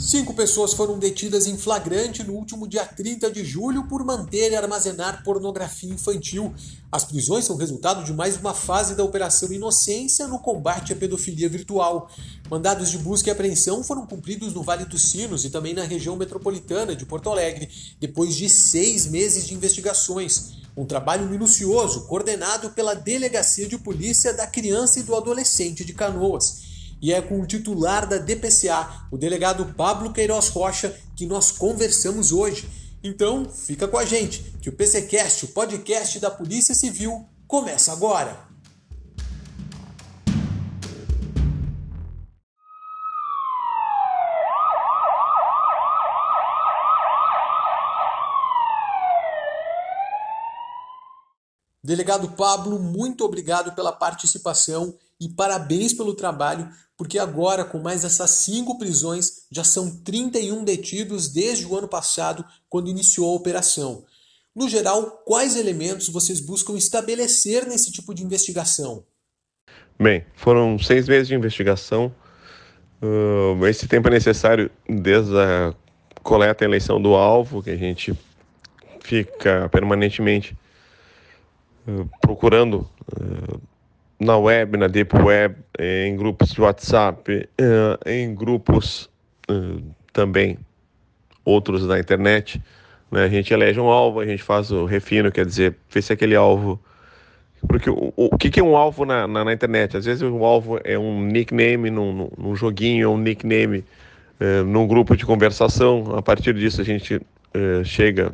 Cinco pessoas foram detidas em flagrante no último dia 30 de julho por manter e armazenar pornografia infantil. As prisões são resultado de mais uma fase da Operação Inocência no combate à pedofilia virtual. Mandados de busca e apreensão foram cumpridos no Vale dos Sinos e também na região metropolitana de Porto Alegre, depois de seis meses de investigações. Um trabalho minucioso coordenado pela Delegacia de Polícia da Criança e do Adolescente de Canoas e é com o titular da DPCA, o delegado Pablo Queiroz Rocha, que nós conversamos hoje. Então, fica com a gente, que o PCcast, o podcast da Polícia Civil, começa agora. Delegado Pablo, muito obrigado pela participação e parabéns pelo trabalho, porque agora, com mais essas cinco prisões, já são 31 detidos desde o ano passado, quando iniciou a operação. No geral, quais elementos vocês buscam estabelecer nesse tipo de investigação? Bem, foram seis meses de investigação. Uh, esse tempo é necessário desde a coleta e eleição do alvo, que a gente fica permanentemente uh, procurando uh, na web, na Deep Web, em grupos de WhatsApp, eh, em grupos eh, também outros da internet. Né? A gente elege um alvo, a gente faz o refino, quer dizer, vê se aquele alvo. Porque o, o, o que, é um alvo na, na, na, internet? Às vezes o alvo é um nickname num, num joguinho, é um nickname eh, num grupo de conversação. A partir disso a gente chega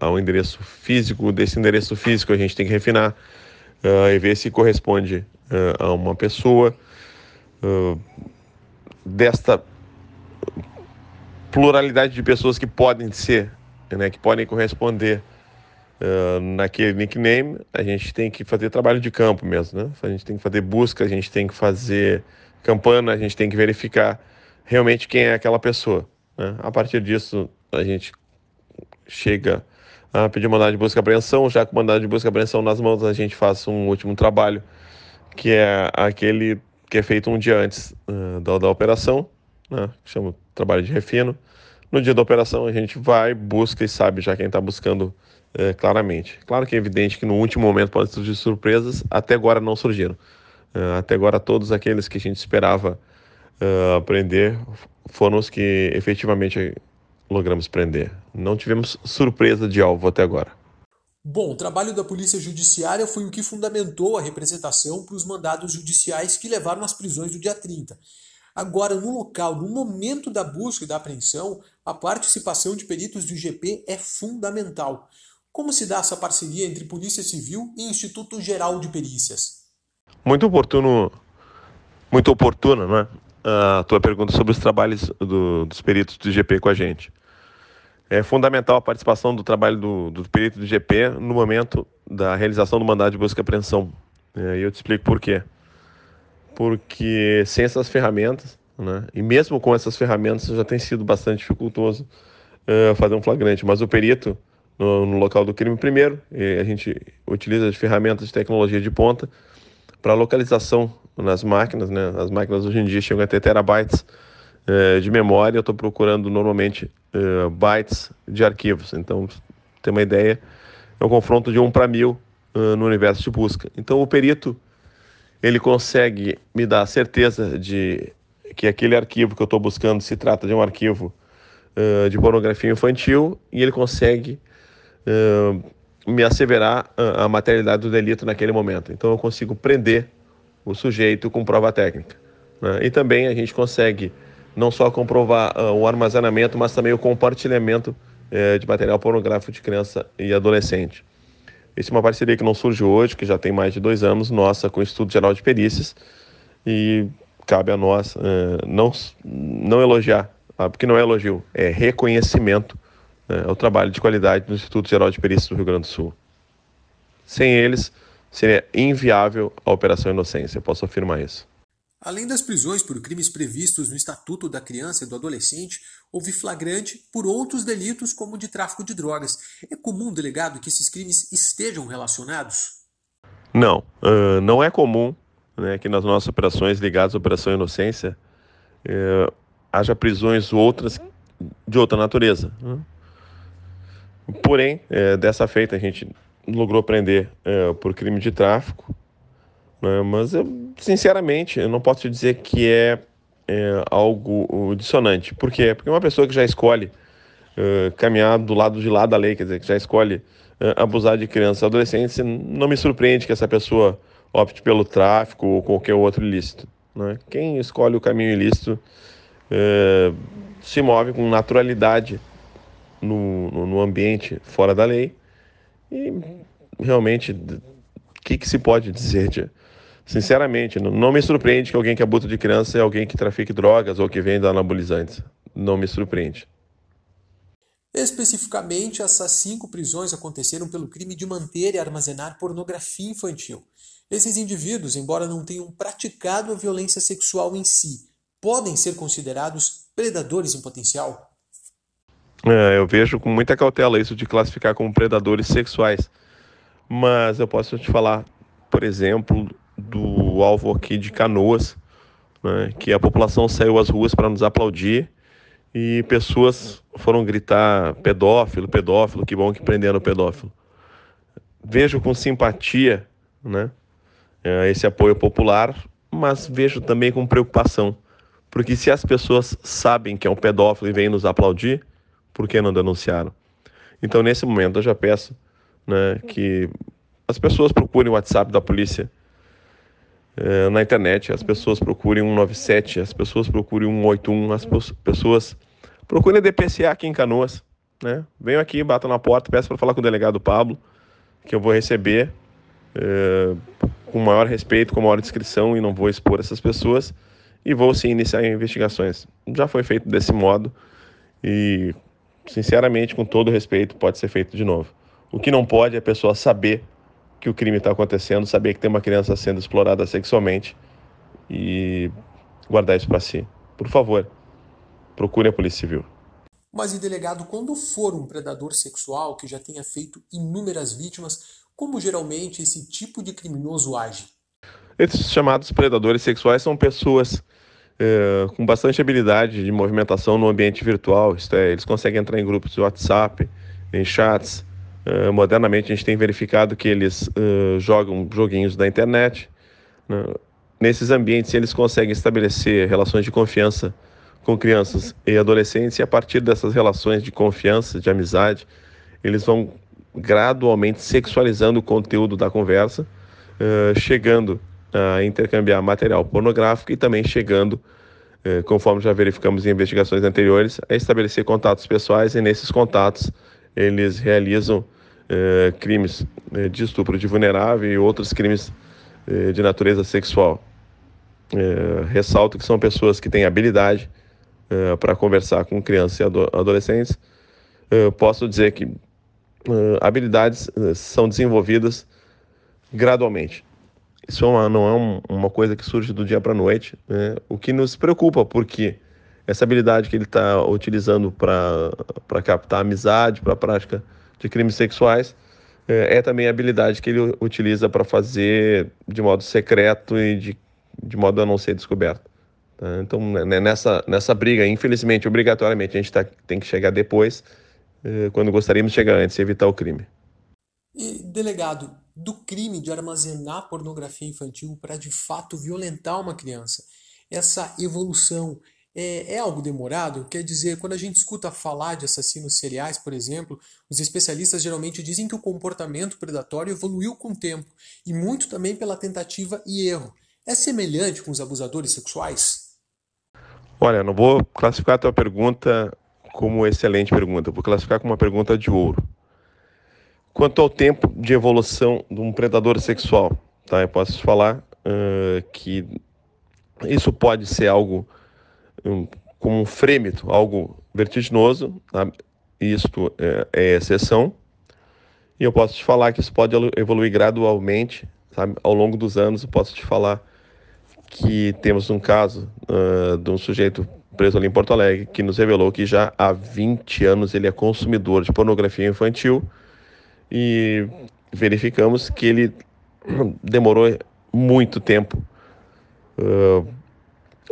ao endereço físico, desse endereço físico a gente tem que refinar uh, e ver se corresponde uh, a uma pessoa uh, desta pluralidade de pessoas que podem ser, né, que podem corresponder naquele nickname, a gente tem que fazer trabalho de campo mesmo, né? A gente tem que fazer busca, a gente tem que fazer campana, a gente tem que verificar realmente quem é aquela pessoa. Né? A partir disso, a gente chega a pedir mandado de busca e apreensão. Já com mandado de busca e apreensão nas mãos, a gente faz um último trabalho, que é aquele que é feito um dia antes uh, da, da, operação, né? chama trabalho de refino. No dia da operação, a gente vai, busca e sabe já quem está buscando uh, claramente. Claro que é evidente que no último momento podem surgir surpresas, até agora não surgiram. Uh, até agora, todos aqueles que a gente esperava aprender foram os que efetivamente logramos prender. Não tivemos surpresa de alvo até agora. Bom, o trabalho da Polícia Judiciária foi o que fundamentou a representação para os mandados judiciais que levaram às prisões do dia 30. Agora, no local, no momento da busca e da apreensão, a participação de peritos do IGP é fundamental. Como se dá essa parceria entre Polícia Civil e Instituto Geral de Perícias? Muito oportuno, muito oportuna, não é? A tua pergunta sobre os trabalhos do, dos peritos do IGP com a gente é fundamental a participação do trabalho do, do perito do GP no momento da realização do mandado de busca e apreensão. É, e eu te explico por quê. Porque sem essas ferramentas, né, e mesmo com essas ferramentas, já tem sido bastante dificultoso uh, fazer um flagrante. Mas o perito, no, no local do crime, primeiro, a gente utiliza as ferramentas de tecnologia de ponta para localização nas máquinas. Né? As máquinas hoje em dia chegam a ter terabytes uh, de memória. Eu estou procurando normalmente uh, bytes de arquivos. Então, ter uma ideia, é um confronto de 1 para 1000 uh, no universo de busca. Então, o perito ele consegue me dar a certeza de que aquele arquivo que eu estou buscando se trata de um arquivo uh, de pornografia infantil e ele consegue uh, me asseverar a, a materialidade do delito naquele momento. Então, eu consigo prender o sujeito com prova técnica. Né? E também a gente consegue não só comprovar uh, o armazenamento, mas também o compartilhamento uh, de material pornográfico de criança e adolescente. Essa é uma parceria que não surge hoje, que já tem mais de dois anos, nossa com o Instituto Geral de Perícias, e cabe a nós uh, não, não elogiar, ah, porque não é elogio, é reconhecimento né, ao trabalho de qualidade do Instituto Geral de Perícias do Rio Grande do Sul. Sem eles, seria inviável a Operação Inocência, posso afirmar isso. Além das prisões por crimes previstos no Estatuto da Criança e do Adolescente, houve flagrante por outros delitos, como o de tráfico de drogas. É comum, delegado, que esses crimes estejam relacionados? Não, uh, não é comum né, que nas nossas operações ligadas à Operação Inocência uh, haja prisões outras de outra natureza. Né? Porém, é, dessa feita a gente logrou prender é, por crime de tráfico, né? mas eu, sinceramente eu não posso te dizer que é, é, algo dissonante. Por quê? Porque uma pessoa que já escolhe é, caminhar do lado de lá da lei, quer dizer, que já escolhe é, abusar de crianças e adolescentes, não me surpreende que essa pessoa opte pelo tráfico ou qualquer outro ilícito. Né? Quem escolhe o caminho ilícito é, se move com naturalidade no, no, no, ambiente fora da lei e realmente o que, que se pode dizer de, sinceramente não, me surpreende que alguém que abusa de criança é alguém que trafique drogas ou que venda anabolizantes não me surpreende Especificamente, essas cinco prisões aconteceram pelo crime de manter e armazenar pornografia infantil. Esses indivíduos, embora não tenham praticado a violência sexual em si, podem ser considerados predadores em potencial? É, eu vejo com muita cautela isso de classificar como predadores sexuais. Mas eu posso te falar, por exemplo, do alvo aqui de Canoas, né, que a população saiu às ruas para nos aplaudir e pessoas foram gritar pedófilo, pedófilo, que bom que prenderam o pedófilo. Vejo com simpatia né, é, esse apoio popular, mas vejo também com preocupação, porque se as pessoas sabem que é um pedófilo e vêm nos aplaudir, por que não denunciaram? Então, nesse momento, eu já peço né, que as pessoas procurem o WhatsApp da polícia é, na internet, as pessoas procurem 197, as pessoas procurem 181, as pessoas procurem a DPCA aqui em Canoas. Né? Venham aqui, batam na porta, peço para falar com o delegado Pablo, que eu vou receber é, com maior respeito, com maior descrição e não vou expor essas pessoas e vou sim iniciar investigações. Já foi feito desse modo e, sinceramente, com todo respeito, pode ser feito de novo. O que não pode é a pessoa saber que o crime está acontecendo, saber que tem uma criança sendo explorada sexualmente e guardar isso para si. Por favor, procure a Polícia Civil. Mas, e delegado, quando for um predador sexual que já tenha feito inúmeras vítimas, como geralmente esse tipo de criminoso age? Esses chamados predadores sexuais são pessoas é, com bastante habilidade de movimentação no ambiente virtual. Isto é, eles conseguem entrar em grupos de WhatsApp, em chats, Uh, modernamente a gente tem verificado que eles uh, jogam joguinhos da internet. Né? Nesses ambientes eles conseguem estabelecer relações de confiança com crianças e adolescentes e a partir dessas relações de confiança, de amizade, eles vão gradualmente sexualizando o conteúdo da conversa, uh, chegando a intercambiar material pornográfico e também chegando, conforme já verificamos em investigações anteriores, a estabelecer contatos pessoais e nesses contatos eles realizam é, crimes é, de estupro de vulnerável e outros crimes é, de natureza sexual. Ressalto que são pessoas que têm habilidade para conversar com crianças e ado adolescentes. Posso dizer que habilidades são desenvolvidas gradualmente. Isso é não é um, uma coisa que surge do dia para a noite, né? o que nos preocupa, porque essa habilidade que ele está utilizando para captar amizade, para a prática de crimes sexuais, é, é, também a habilidade que ele utiliza para fazer de modo secreto e de, de modo a não ser descoberto. Tá? Então, né, né, nessa, nessa briga, infelizmente, obrigatoriamente, a gente tá, tem que chegar depois, é, quando gostaríamos de chegar antes e evitar o crime. E, delegado, do crime de armazenar pornografia infantil para de fato violentar uma criança, essa evolução é, é, algo demorado? Quer dizer, quando a gente escuta falar de assassinos seriais, por exemplo, os especialistas geralmente dizem que o comportamento predatório evoluiu com o tempo e muito também pela tentativa e erro. É semelhante com os abusadores sexuais? Olha, não vou classificar a tua pergunta como excelente pergunta, vou classificar como uma pergunta de ouro. Quanto ao tempo de evolução de um predador sexual, tá? Eu posso falar uh, que isso pode ser algo como um frêmito, algo vertiginoso, tá? isto é, é, exceção, e eu posso te falar que isso pode evoluir gradualmente, sabe? ao longo dos anos, eu posso te falar que temos um caso uh, de um sujeito preso ali em Porto Alegre que nos revelou que já há 20 anos ele é consumidor de pornografia infantil e verificamos que ele demorou muito tempo uh,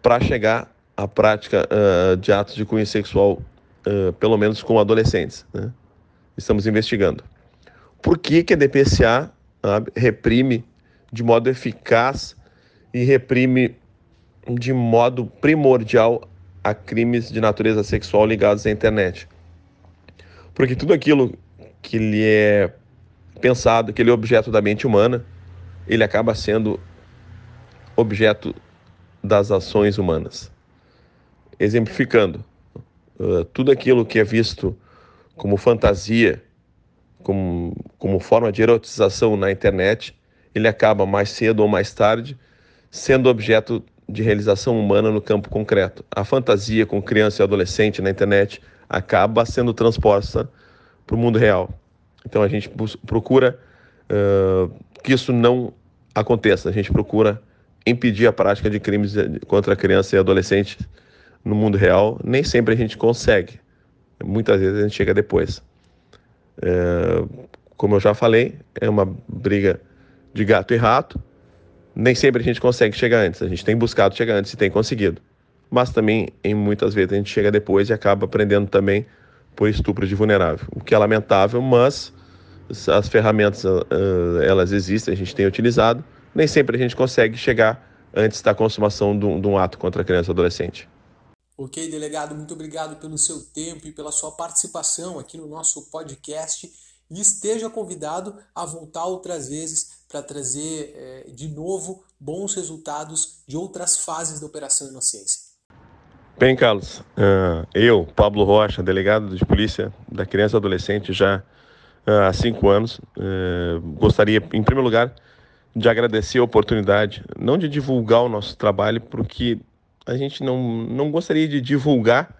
para chegar a prática uh, de atos de cunho sexual, uh, pelo menos com adolescentes. Né? Estamos investigando. Por que, que a DPCA reprime de modo eficaz e reprime de modo primordial a crimes de natureza sexual ligados à internet? Porque tudo aquilo que lhe é pensado, que ele é objeto da mente humana, ele acaba sendo objeto das ações humanas. Exemplificando, uh, tudo aquilo que é visto como fantasia, como, como forma de erotização na internet, ele acaba mais cedo ou mais tarde sendo objeto de realização humana no campo concreto. A fantasia com criança e adolescente na internet acaba sendo transposta para o mundo real. Então a gente procura uh, que isso não aconteça, a gente procura impedir a prática de crimes contra criança e adolescente no mundo real. Nem sempre a gente consegue, muitas vezes a gente chega depois. É, como eu já falei, é uma briga de gato e rato. Nem sempre a gente consegue chegar antes. A gente tem buscado chegar antes e tem conseguido. Mas também, em muitas vezes, a gente chega depois e acaba aprendendo também por estupro de vulnerável. O que é lamentável, mas as ferramentas elas existem, a gente tem utilizado. Nem sempre a gente consegue chegar antes da consumação de um, ato contra a criança ou adolescente. Ok, delegado, muito obrigado pelo seu tempo e pela sua participação aqui no nosso podcast. E esteja convidado a voltar outras vezes para trazer é, de novo bons resultados de outras fases da Operação Inocência. Bem, Carlos, uh, eu, Pablo Rocha, delegado de polícia da criança e adolescente já uh, há cinco anos, uh, gostaria, em primeiro lugar, de agradecer a oportunidade, não de divulgar o nosso trabalho, porque a gente não, não gostaria de divulgar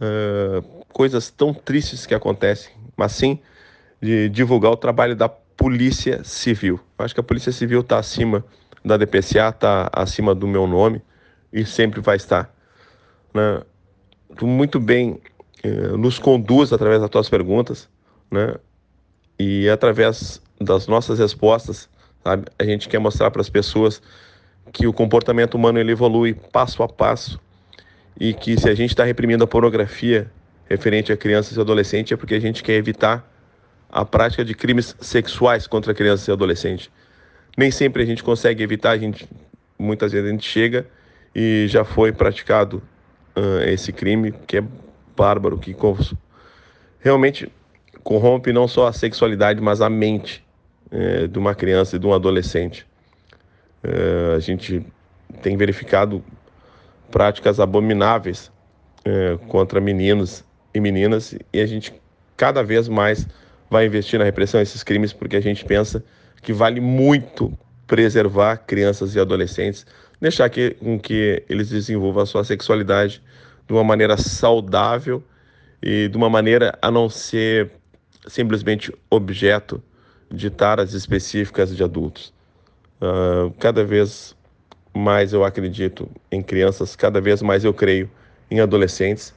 uh, coisas tão tristes que acontecem, mas sim de divulgar o trabalho da Polícia Civil. Acho que a Polícia Civil está acima da DPCA, está acima do meu nome e sempre vai estar. Né? Tu muito bem uh, nos conduz através das tuas perguntas, né? E através das nossas respostas, sabe? A gente quer mostrar para as pessoas que o comportamento humano ele evolui passo a passo e que se a gente está reprimindo a pornografia referente a crianças e adolescentes é porque a gente quer evitar a prática de crimes sexuais contra crianças e adolescentes. Nem sempre a gente consegue evitar, a gente muitas vezes a gente chega e já foi praticado uh, esse crime que é bárbaro, que realmente corrompe não só a sexualidade, mas a mente uh, de uma criança e de um adolescente. É, a gente tem verificado práticas abomináveis é, contra meninos e meninas e a gente cada vez mais vai investir na repressão desses crimes porque a gente pensa que vale muito preservar crianças e adolescentes, deixar que, com que eles desenvolvam a sua sexualidade de uma maneira saudável e de uma maneira a não ser simplesmente objeto de taras específicas de adultos. Uh, cada vez mais eu acredito em crianças, cada vez mais eu creio em adolescentes.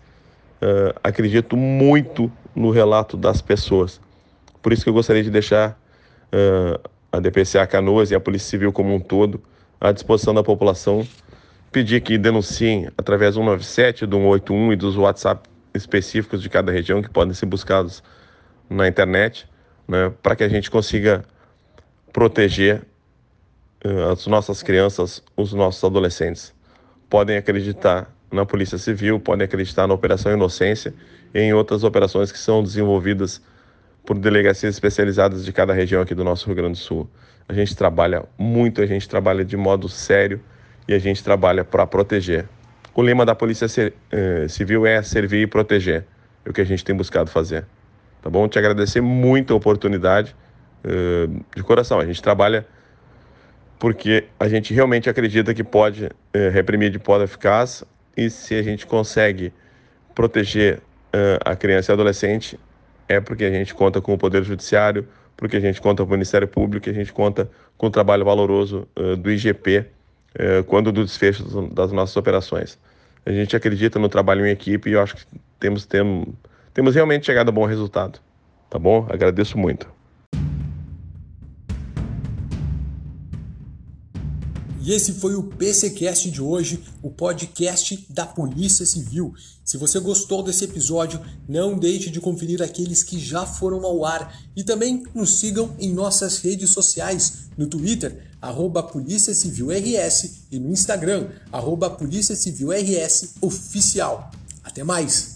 Uh, acredito muito no relato das pessoas. Por isso que eu gostaria de deixar uh, a DPCA Canoas e a Polícia Civil como um todo à disposição da população. Pedir que denunciem através do 197, do 181 e dos WhatsApp específicos de cada região que podem ser buscados na internet, né, para que a gente consiga proteger as nossas crianças, os nossos adolescentes podem acreditar na Polícia Civil, podem acreditar na Operação Inocência e em outras operações que são desenvolvidas por delegacias especializadas de cada região aqui do nosso Rio Grande do Sul. A gente trabalha muito, a gente trabalha de modo sério e a gente trabalha para proteger. O lema da Polícia eh, Civil é servir e proteger. É o que a gente tem buscado fazer. Tá bom? Te agradecer muito a oportunidade eh, de coração. A gente trabalha porque a gente realmente acredita que pode é, reprimir de modo eficaz e se a gente consegue proteger uh, a criança e adolescente é porque a gente conta com o Poder Judiciário, porque a gente conta com o Ministério Público, a gente conta com o trabalho valoroso uh, do IGP uh, quando do desfecho das nossas operações. A gente acredita no trabalho em equipe e eu acho que temos, temos, temos realmente chegado a bom resultado. Tá bom? Agradeço muito. E esse foi o PCcast de hoje, o podcast da Polícia Civil. Se você gostou desse episódio, não deixe de conferir aqueles que já foram ao ar e também nos sigam em nossas redes sociais, no Twitter, arroba Polícia Civil RS e no Instagram, arroba Polícia Civil RS Oficial. Até mais!